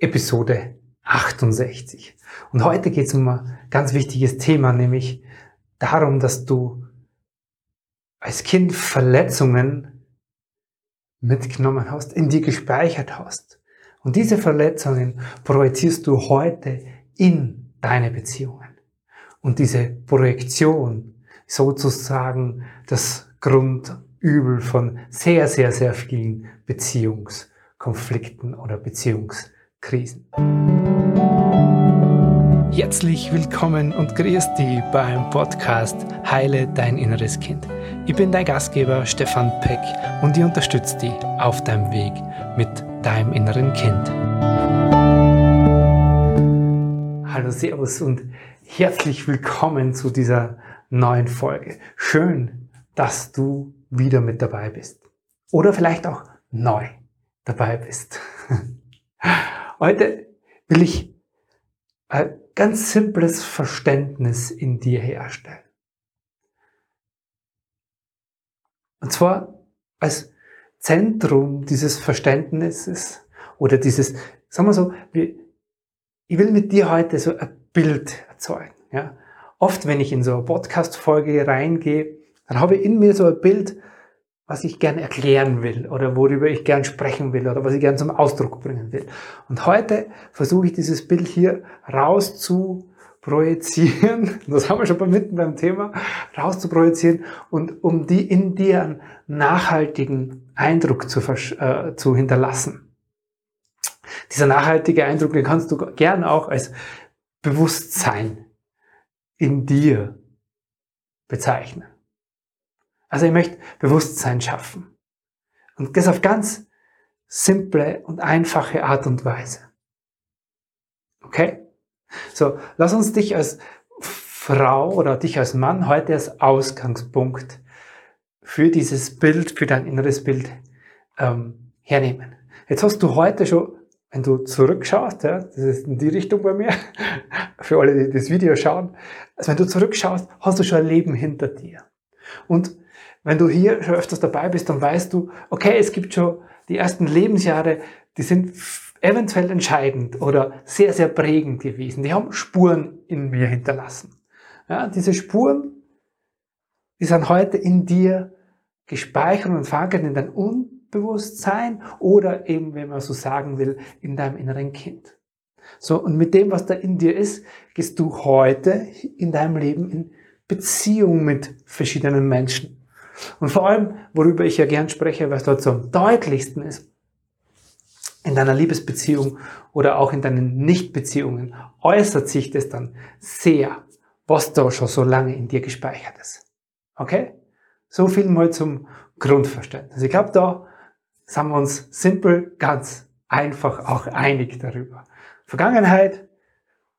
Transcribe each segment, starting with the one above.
Episode 68. Und heute geht es um ein ganz wichtiges Thema, nämlich darum, dass du als Kind Verletzungen mitgenommen hast, in dir gespeichert hast. Und diese Verletzungen projizierst du heute in deine Beziehungen. Und diese Projektion sozusagen das Grundübel von sehr, sehr, sehr vielen Beziehungskonflikten oder Beziehungskrisen. Herzlich willkommen und grüß dich beim Podcast Heile dein inneres Kind. Ich bin dein Gastgeber Stefan Peck und ich unterstütze dich auf deinem Weg mit deinem inneren Kind. Hallo, Servus und herzlich willkommen zu dieser neuen Folge. Schön, dass du wieder mit dabei bist. Oder vielleicht auch neu dabei bist. Heute will ich ein ganz simples Verständnis in dir herstellen. Und zwar als Zentrum dieses Verständnisses oder dieses, sagen wir so, ich will mit dir heute so ein Bild erzeugen. Ja? Oft, wenn ich in so eine Podcast-Folge reingehe, dann habe ich in mir so ein Bild, was ich gern erklären will oder worüber ich gern sprechen will oder was ich gern zum Ausdruck bringen will. Und heute versuche ich dieses Bild hier raus zu projizieren, das haben wir schon mitten beim Thema, raus zu projizieren und um die in dir einen nachhaltigen Eindruck zu, äh, zu hinterlassen. Dieser nachhaltige Eindruck, den kannst du gern auch als Bewusstsein in dir bezeichnen. Also ich möchte Bewusstsein schaffen. Und das auf ganz simple und einfache Art und Weise. Okay? So, lass uns dich als Frau oder dich als Mann heute als Ausgangspunkt für dieses Bild, für dein inneres Bild ähm, hernehmen. Jetzt hast du heute schon, wenn du zurückschaust, ja, das ist in die Richtung bei mir, für alle, die das Video schauen, also wenn du zurückschaust, hast du schon ein Leben hinter dir. Und wenn du hier schon öfters dabei bist, dann weißt du, okay, es gibt schon die ersten Lebensjahre, die sind eventuell entscheidend oder sehr, sehr prägend gewesen. Die haben Spuren in mir hinterlassen. Ja, diese Spuren, die sind heute in dir gespeichert und verankert in dein Unbewusstsein oder eben, wenn man so sagen will, in deinem inneren Kind. So, und mit dem, was da in dir ist, gehst du heute in deinem Leben in Beziehung mit verschiedenen Menschen. Und vor allem, worüber ich ja gern spreche, was dort so am deutlichsten ist, in deiner Liebesbeziehung oder auch in deinen Nichtbeziehungen äußert sich das dann sehr, was da schon so lange in dir gespeichert ist. Okay? So viel mal zum Grundverständnis. Ich glaube, da sind wir uns simpel, ganz einfach auch einig darüber. Vergangenheit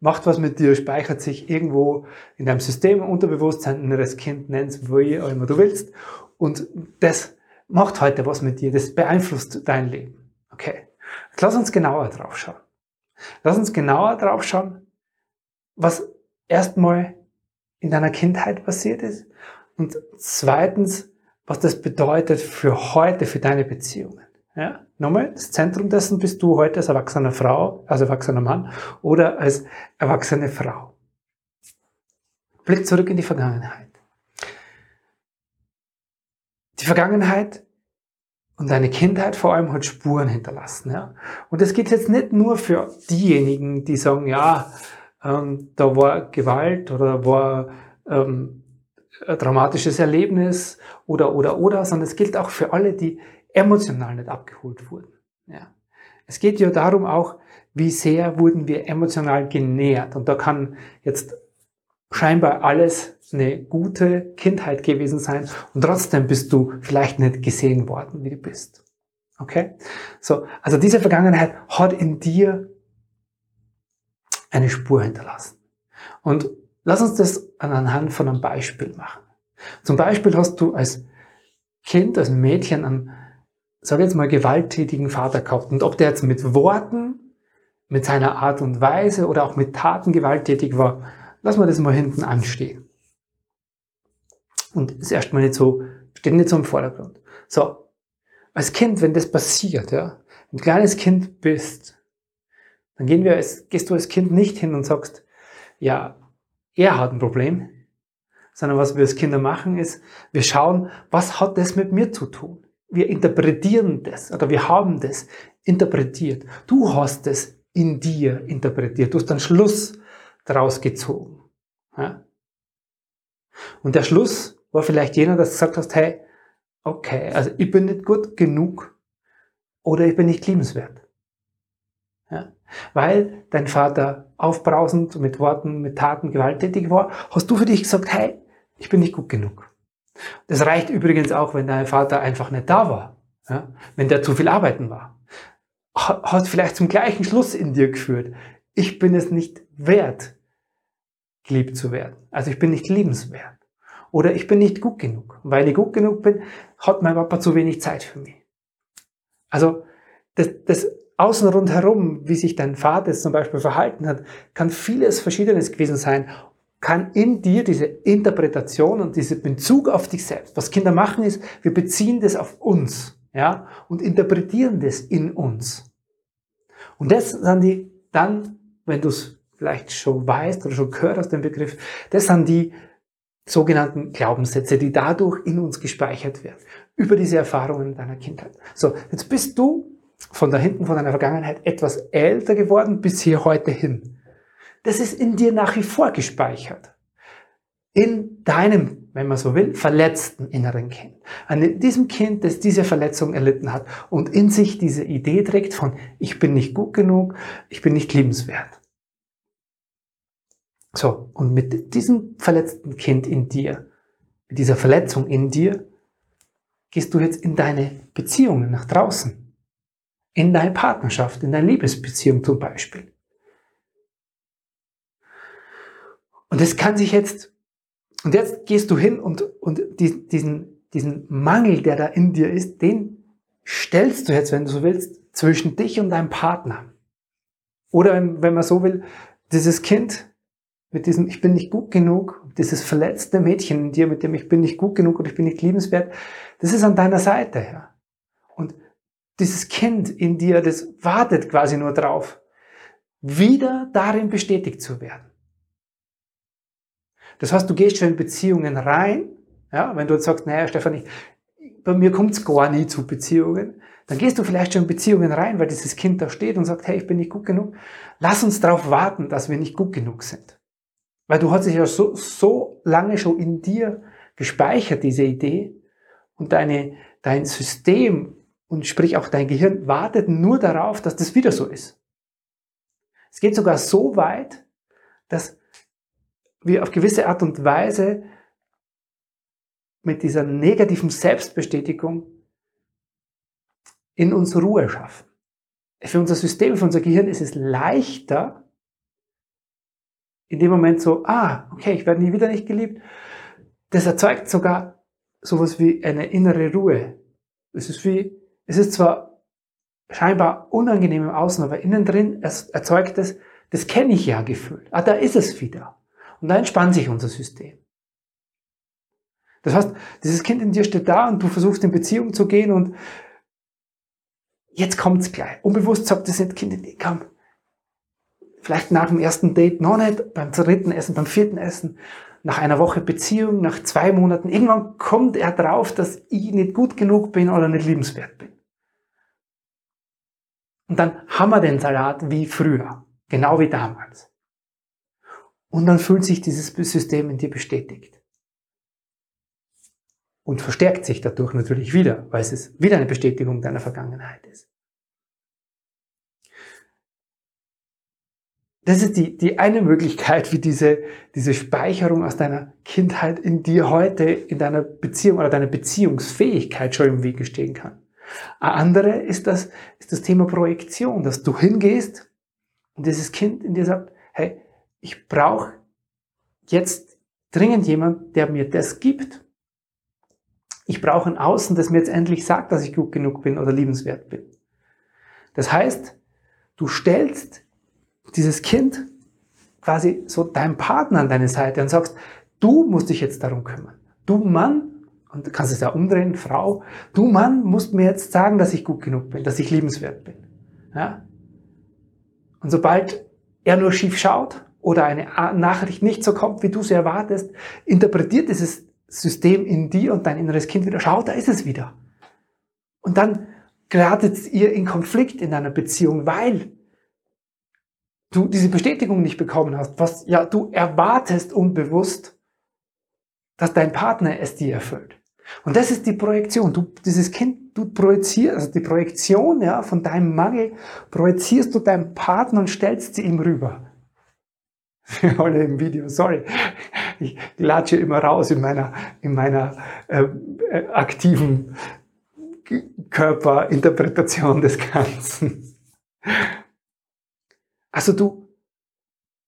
macht was mit dir, speichert sich irgendwo in deinem System, Unterbewusstsein, inneres Kind, nenn's wie auch immer du willst. Und das macht heute was mit dir, das beeinflusst dein Leben. Okay. Jetzt lass uns genauer drauf schauen. Lass uns genauer drauf schauen, was erstmal in deiner Kindheit passiert ist und zweitens, was das bedeutet für heute, für deine Beziehungen. Ja? Nochmal, das Zentrum dessen bist du heute als erwachsene Frau, als erwachsener Mann oder als erwachsene Frau. Blick zurück in die Vergangenheit. Die Vergangenheit und deine Kindheit vor allem hat Spuren hinterlassen. Ja? Und das geht jetzt nicht nur für diejenigen, die sagen, ja, ähm, da war Gewalt oder war ähm, ein dramatisches Erlebnis oder, oder, oder, sondern es gilt auch für alle, die emotional nicht abgeholt wurden. Ja. Es geht ja darum auch, wie sehr wurden wir emotional genährt. Und da kann jetzt scheinbar alles eine gute Kindheit gewesen sein und trotzdem bist du vielleicht nicht gesehen worden, wie du bist. Okay? So, also diese Vergangenheit hat in dir eine Spur hinterlassen. Und lass uns das anhand von einem Beispiel machen. Zum Beispiel hast du als Kind, als Mädchen einen sage jetzt mal, gewalttätigen Vater gehabt. Und ob der jetzt mit Worten, mit seiner Art und Weise oder auch mit Taten gewalttätig war, lassen wir das mal hinten anstehen. Und ist erstmal nicht so, steht nicht so im Vordergrund. So, als Kind, wenn das passiert, ja, ein kleines Kind bist, Dann gehen wir als, gehst du als Kind nicht hin und sagst, ja, er hat ein Problem, sondern was wir als Kinder machen ist, wir schauen, was hat das mit mir zu tun? Wir interpretieren das oder wir haben das interpretiert. Du hast es in dir interpretiert. Du hast einen Schluss daraus gezogen. Ja? Und der Schluss war vielleicht jener, dass du gesagt hast, hey, okay, also ich bin nicht gut genug oder ich bin nicht liebenswert. Ja? Weil dein Vater aufbrausend mit Worten, mit Taten gewalttätig war, hast du für dich gesagt, hey, ich bin nicht gut genug. Das reicht übrigens auch, wenn dein Vater einfach nicht da war, ja? wenn der zu viel arbeiten war. Hat vielleicht zum gleichen Schluss in dir geführt. Ich bin es nicht wert, geliebt zu werden. Also ich bin nicht liebenswert. Oder ich bin nicht gut genug. weil ich gut genug bin, hat mein Papa zu wenig Zeit für mich. Also das, das Außen rundherum, wie sich dein Vater zum Beispiel verhalten hat, kann vieles Verschiedenes gewesen sein, kann in dir diese Interpretation und diese Bezug auf dich selbst. Was Kinder machen ist, wir beziehen das auf uns, ja, und interpretieren das in uns. Und das sind die dann, wenn du es vielleicht schon weißt oder schon gehört hast, den Begriff, das sind die sogenannten Glaubenssätze, die dadurch in uns gespeichert werden, über diese Erfahrungen deiner Kindheit. So, jetzt bist du von da hinten, von deiner Vergangenheit etwas älter geworden bis hier heute hin. Das ist in dir nach wie vor gespeichert. In deinem, wenn man so will, verletzten inneren Kind. An diesem Kind, das diese Verletzung erlitten hat und in sich diese Idee trägt von, ich bin nicht gut genug, ich bin nicht liebenswert. So, und mit diesem verletzten Kind in dir, mit dieser Verletzung in dir, gehst du jetzt in deine Beziehungen nach draußen. In deine Partnerschaft, in deine Liebesbeziehung zum Beispiel. Und das kann sich jetzt, und jetzt gehst du hin und, und die, diesen, diesen Mangel, der da in dir ist, den stellst du jetzt, wenn du so willst, zwischen dich und deinem Partner. Oder wenn man so will, dieses Kind, mit diesem Ich bin nicht gut genug, dieses verletzte Mädchen in dir, mit dem Ich bin nicht gut genug oder ich bin nicht liebenswert, das ist an deiner Seite. Ja. Und dieses Kind in dir, das wartet quasi nur drauf, wieder darin bestätigt zu werden. Das heißt, du gehst schon in Beziehungen rein, ja, wenn du jetzt sagst, naja, Stefan, ich, bei mir kommt es gar nie zu Beziehungen, dann gehst du vielleicht schon in Beziehungen rein, weil dieses Kind da steht und sagt, hey, ich bin nicht gut genug. Lass uns darauf warten, dass wir nicht gut genug sind. Weil du hast sich ja so, so lange schon in dir gespeichert, diese Idee, und deine, dein System und sprich auch dein Gehirn wartet nur darauf, dass das wieder so ist. Es geht sogar so weit, dass wir auf gewisse Art und Weise mit dieser negativen Selbstbestätigung in uns Ruhe schaffen. Für unser System, für unser Gehirn ist es leichter, in dem Moment so, ah, okay, ich werde nie wieder nicht geliebt. Das erzeugt sogar sowas wie eine innere Ruhe. Es ist wie, es ist zwar scheinbar unangenehm im Außen, aber innen drin erzeugt es, das kenne ich ja Gefühl. Ah, da ist es wieder. Und da entspannt sich unser System. Das heißt, dieses Kind in dir steht da und du versuchst in Beziehung zu gehen und jetzt kommt's gleich. Unbewusst sagt das Kind in dir, komm, Vielleicht nach dem ersten Date noch nicht, beim dritten Essen, beim vierten Essen, nach einer Woche Beziehung, nach zwei Monaten. Irgendwann kommt er drauf, dass ich nicht gut genug bin oder nicht liebenswert bin. Und dann haben wir den Salat wie früher, genau wie damals. Und dann fühlt sich dieses System in dir bestätigt. Und verstärkt sich dadurch natürlich wieder, weil es wieder eine Bestätigung deiner Vergangenheit ist. Das ist die, die eine Möglichkeit, wie diese, diese Speicherung aus deiner Kindheit in dir heute, in deiner Beziehung oder deiner Beziehungsfähigkeit schon im Wege stehen kann. Eine andere ist das, ist das Thema Projektion, dass du hingehst und dieses Kind in dir sagt, hey, ich brauche jetzt dringend jemand, der mir das gibt. Ich brauche ein Außen, das mir jetzt endlich sagt, dass ich gut genug bin oder liebenswert bin. Das heißt, du stellst dieses Kind quasi so deinem Partner an deine Seite und sagst, du musst dich jetzt darum kümmern. Du Mann, und du kannst es ja umdrehen, Frau, du Mann musst mir jetzt sagen, dass ich gut genug bin, dass ich liebenswert bin. Ja? Und sobald er nur schief schaut oder eine Nachricht nicht so kommt, wie du sie erwartest, interpretiert dieses System in dir und dein inneres Kind wieder, schau, da ist es wieder. Und dann geratet ihr in Konflikt in einer Beziehung, weil du diese Bestätigung nicht bekommen hast, was ja du erwartest unbewusst, dass dein Partner es dir erfüllt. Und das ist die Projektion. Du, dieses Kind, du projizierst, also die Projektion, ja, von deinem Mangel projizierst du deinem Partner und stellst sie ihm rüber. Alle im Video, sorry. Ich latsche immer raus in meiner, in meiner äh, äh, aktiven Körperinterpretation des Ganzen. Also du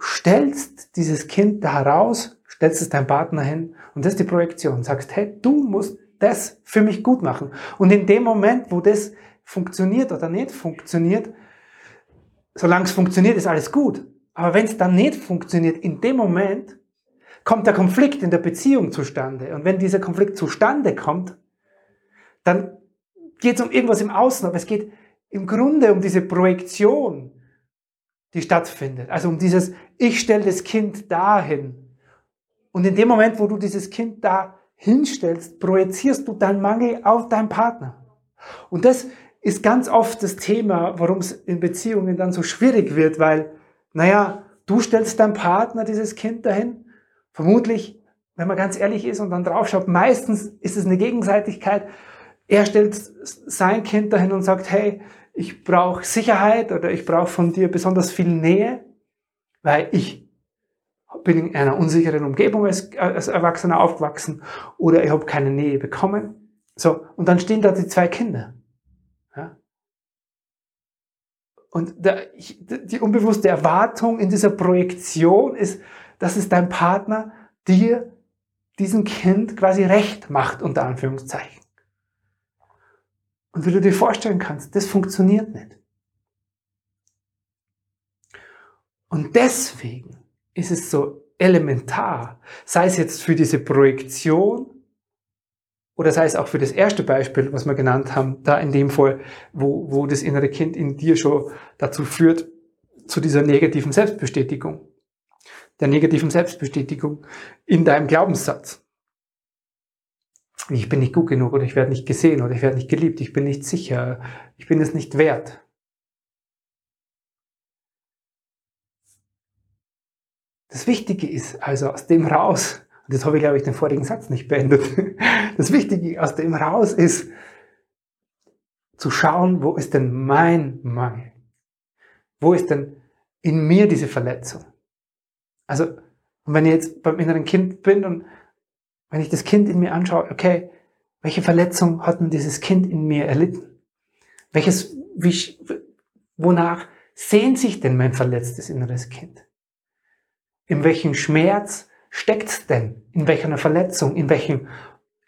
stellst dieses Kind da heraus, stellst es deinem Partner hin und das ist die Projektion. Sagst, hey, du musst das für mich gut machen. Und in dem Moment, wo das funktioniert oder nicht funktioniert, solange es funktioniert, ist alles gut. Aber wenn es dann nicht funktioniert, in dem Moment kommt der Konflikt in der Beziehung zustande. Und wenn dieser Konflikt zustande kommt, dann geht es um irgendwas im Außen, aber es geht im Grunde um diese Projektion, die stattfindet. Also um dieses, ich stelle das Kind dahin. Und in dem Moment, wo du dieses Kind da hinstellst, projizierst du deinen Mangel auf deinen Partner. Und das ist ganz oft das Thema, warum es in Beziehungen dann so schwierig wird, weil, naja, du stellst deinem Partner dieses Kind dahin. Vermutlich, wenn man ganz ehrlich ist und dann draufschaut, meistens ist es eine Gegenseitigkeit. Er stellt sein Kind dahin und sagt, hey, ich brauche Sicherheit oder ich brauche von dir besonders viel Nähe, weil ich bin in einer unsicheren Umgebung als, als Erwachsener aufgewachsen oder ich habe keine Nähe bekommen. So, und dann stehen da die zwei Kinder. Ja? Und der, die unbewusste Erwartung in dieser Projektion ist, dass es dein Partner dir diesem Kind quasi recht macht, unter Anführungszeichen. Und wie du dir vorstellen kannst, das funktioniert nicht. Und deswegen ist es so elementar, sei es jetzt für diese Projektion oder sei es auch für das erste Beispiel, was wir genannt haben, da in dem Fall, wo, wo das innere Kind in dir schon dazu führt, zu dieser negativen Selbstbestätigung, der negativen Selbstbestätigung in deinem Glaubenssatz. Ich bin nicht gut genug oder ich werde nicht gesehen oder ich werde nicht geliebt, ich bin nicht sicher, ich bin es nicht wert. Das Wichtige ist also aus dem raus, und jetzt habe ich glaube ich den vorigen Satz nicht beendet, das Wichtige aus dem raus ist zu schauen, wo ist denn mein Mangel? Wo ist denn in mir diese Verletzung? Also, wenn ich jetzt beim inneren Kind bin und wenn ich das Kind in mir anschaue, okay, welche Verletzung hat denn dieses Kind in mir erlitten? Welches, wie, wonach sehnt sich denn mein verletztes inneres Kind? In welchem Schmerz steckt's denn? In welcher Verletzung? In welchem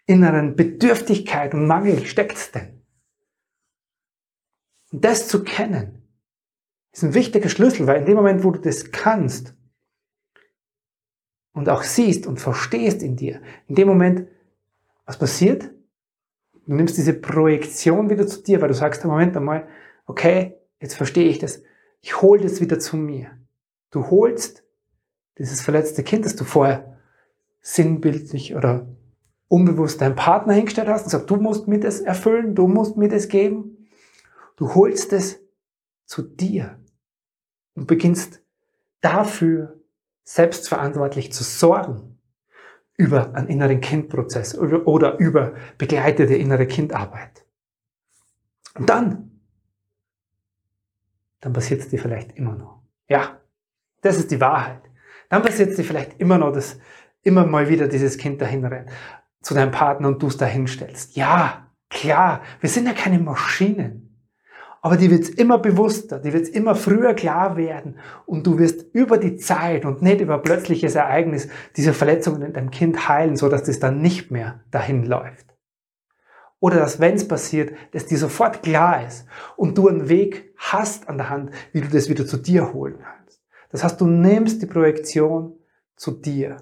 inneren Bedürftigkeit und Mangel steckt's denn? Und das zu kennen, ist ein wichtiger Schlüssel, weil in dem Moment, wo du das kannst, und auch siehst und verstehst in dir, in dem Moment, was passiert? Du nimmst diese Projektion wieder zu dir, weil du sagst, Moment einmal, okay, jetzt verstehe ich das. Ich hole das wieder zu mir. Du holst dieses verletzte Kind, das du vorher sinnbildlich oder unbewusst deinem Partner hingestellt hast und sagst, du musst mir das erfüllen, du musst mir das geben. Du holst es zu dir und beginnst dafür selbstverantwortlich zu sorgen über einen inneren Kindprozess oder über begleitete innere Kindarbeit. Und dann, dann passiert es dir vielleicht immer noch. Ja, das ist die Wahrheit. Dann passiert dir vielleicht immer noch, dass immer mal wieder dieses Kind dahin rennt, zu deinem Partner und du es dahin stellst. Ja, klar, wir sind ja keine Maschinen. Aber die wird immer bewusster, die wird immer früher klar werden und du wirst über die Zeit und nicht über plötzliches Ereignis diese Verletzungen in deinem Kind heilen, so dass das dann nicht mehr dahin läuft. Oder dass, wenn es passiert, dass dir sofort klar ist und du einen Weg hast an der Hand, wie du das wieder zu dir holen kannst. Das heißt, du nimmst die Projektion zu dir.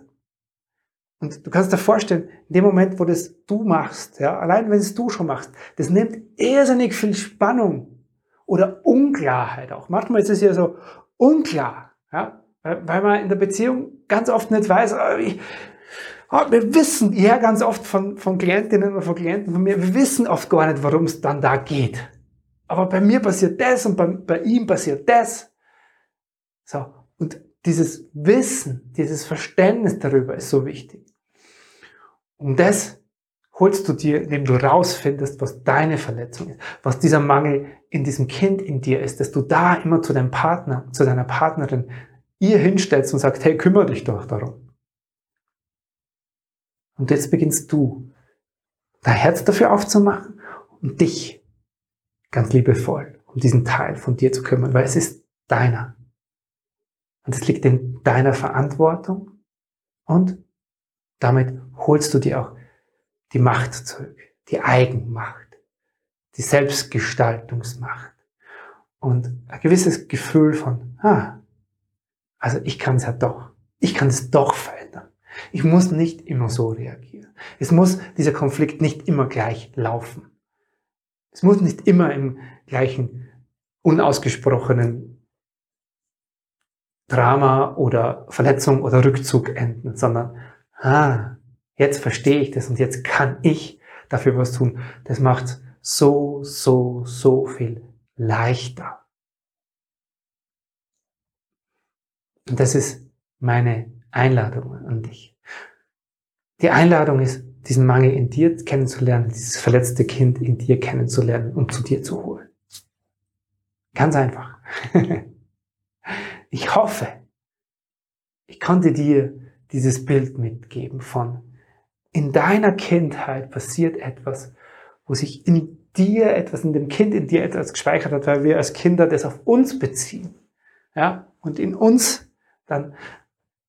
Und du kannst dir vorstellen, in dem Moment, wo das du machst, ja, allein wenn es du schon machst, das nimmt irrsinnig viel Spannung oder Unklarheit auch. Manchmal ist es ja so unklar, ja, weil man in der Beziehung ganz oft nicht weiß, oh, ich, oh, wir wissen, ja ganz oft von, von Klientinnen oder von Klienten von mir, wir wissen oft gar nicht, worum es dann da geht. Aber bei mir passiert das und bei, bei ihm passiert das. So. Und dieses Wissen, dieses Verständnis darüber ist so wichtig. Und das holst du dir, indem du rausfindest, was deine Verletzung ist, was dieser Mangel in diesem Kind in dir ist, dass du da immer zu deinem Partner, zu deiner Partnerin ihr hinstellst und sagst, hey, kümmere dich doch darum. Und jetzt beginnst du, dein Herz dafür aufzumachen und dich ganz liebevoll um diesen Teil von dir zu kümmern, weil es ist deiner. Und es liegt in deiner Verantwortung und damit holst du dir auch die Macht zurück, die Eigenmacht, die Selbstgestaltungsmacht und ein gewisses Gefühl von, ah, also ich kann es ja doch, ich kann es doch verändern. Ich muss nicht immer so reagieren. Es muss dieser Konflikt nicht immer gleich laufen. Es muss nicht immer im gleichen unausgesprochenen Drama oder Verletzung oder Rückzug enden, sondern, ah, jetzt verstehe ich das und jetzt kann ich dafür was tun. Das macht so, so, so viel leichter. Und das ist meine Einladung an dich. Die Einladung ist, diesen Mangel in dir kennenzulernen, dieses verletzte Kind in dir kennenzulernen und zu dir zu holen. Ganz einfach. ich hoffe, ich konnte dir dieses Bild mitgeben von, in deiner Kindheit passiert etwas, wo sich in dir etwas, in dem Kind in dir etwas gespeichert hat, weil wir als Kinder das auf uns beziehen. Ja, und in uns dann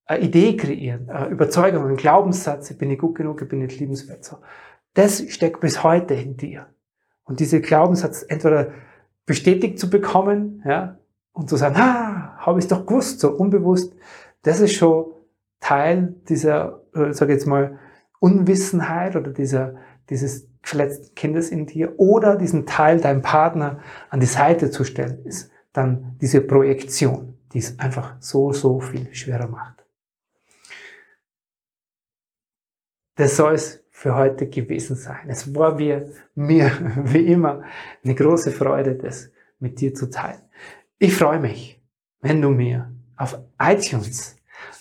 eine Idee kreieren, eine Überzeugung, einen Glaubenssatz, ich bin nicht gut genug, ich bin nicht liebenswert. So. Das steckt bis heute in dir. Und diese Glaubenssatz entweder bestätigt zu bekommen, ja, und zu sagen, ah, habe ich doch gewusst, so unbewusst, das ist schon Teil dieser, äh, sage jetzt mal, Unwissenheit oder dieser, dieses verletzten Kindes in dir oder diesen Teil deinem Partner an die Seite zu stellen, ist dann diese Projektion, die es einfach so, so viel schwerer macht. Das soll es für heute gewesen sein. Es war mir, mir wie immer eine große Freude, das mit dir zu teilen. Ich freue mich, wenn du mir auf iTunes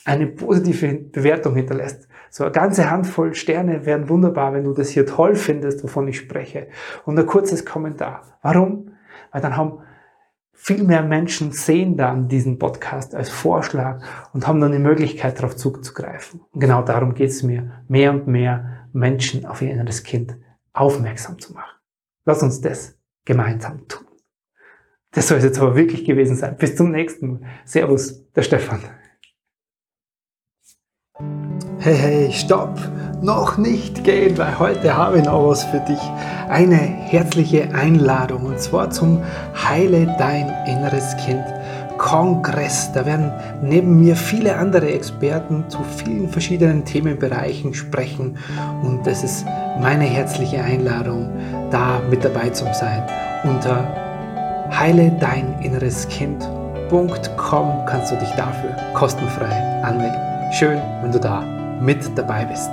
eine positive Bewertung hinterlässt. So eine ganze Handvoll Sterne wären wunderbar, wenn du das hier toll findest, wovon ich spreche. Und ein kurzes Kommentar. Warum? Weil dann haben viel mehr Menschen sehen dann diesen Podcast als Vorschlag und haben dann die Möglichkeit, darauf zuzugreifen. Und genau darum geht es mir, mehr und mehr Menschen auf ihr inneres Kind aufmerksam zu machen. Lass uns das gemeinsam tun. Das soll es jetzt aber wirklich gewesen sein. Bis zum nächsten Mal. Servus, der Stefan. Hey, hey, stopp! Noch nicht gehen, weil heute habe ich noch was für dich. Eine herzliche Einladung und zwar zum Heile dein inneres Kind Kongress. Da werden neben mir viele andere Experten zu vielen verschiedenen Themenbereichen sprechen und es ist meine herzliche Einladung, da mit dabei zu sein. Unter heile dein inneres Kind.com kannst du dich dafür kostenfrei anmelden. Schön, wenn du da mit dabei bist.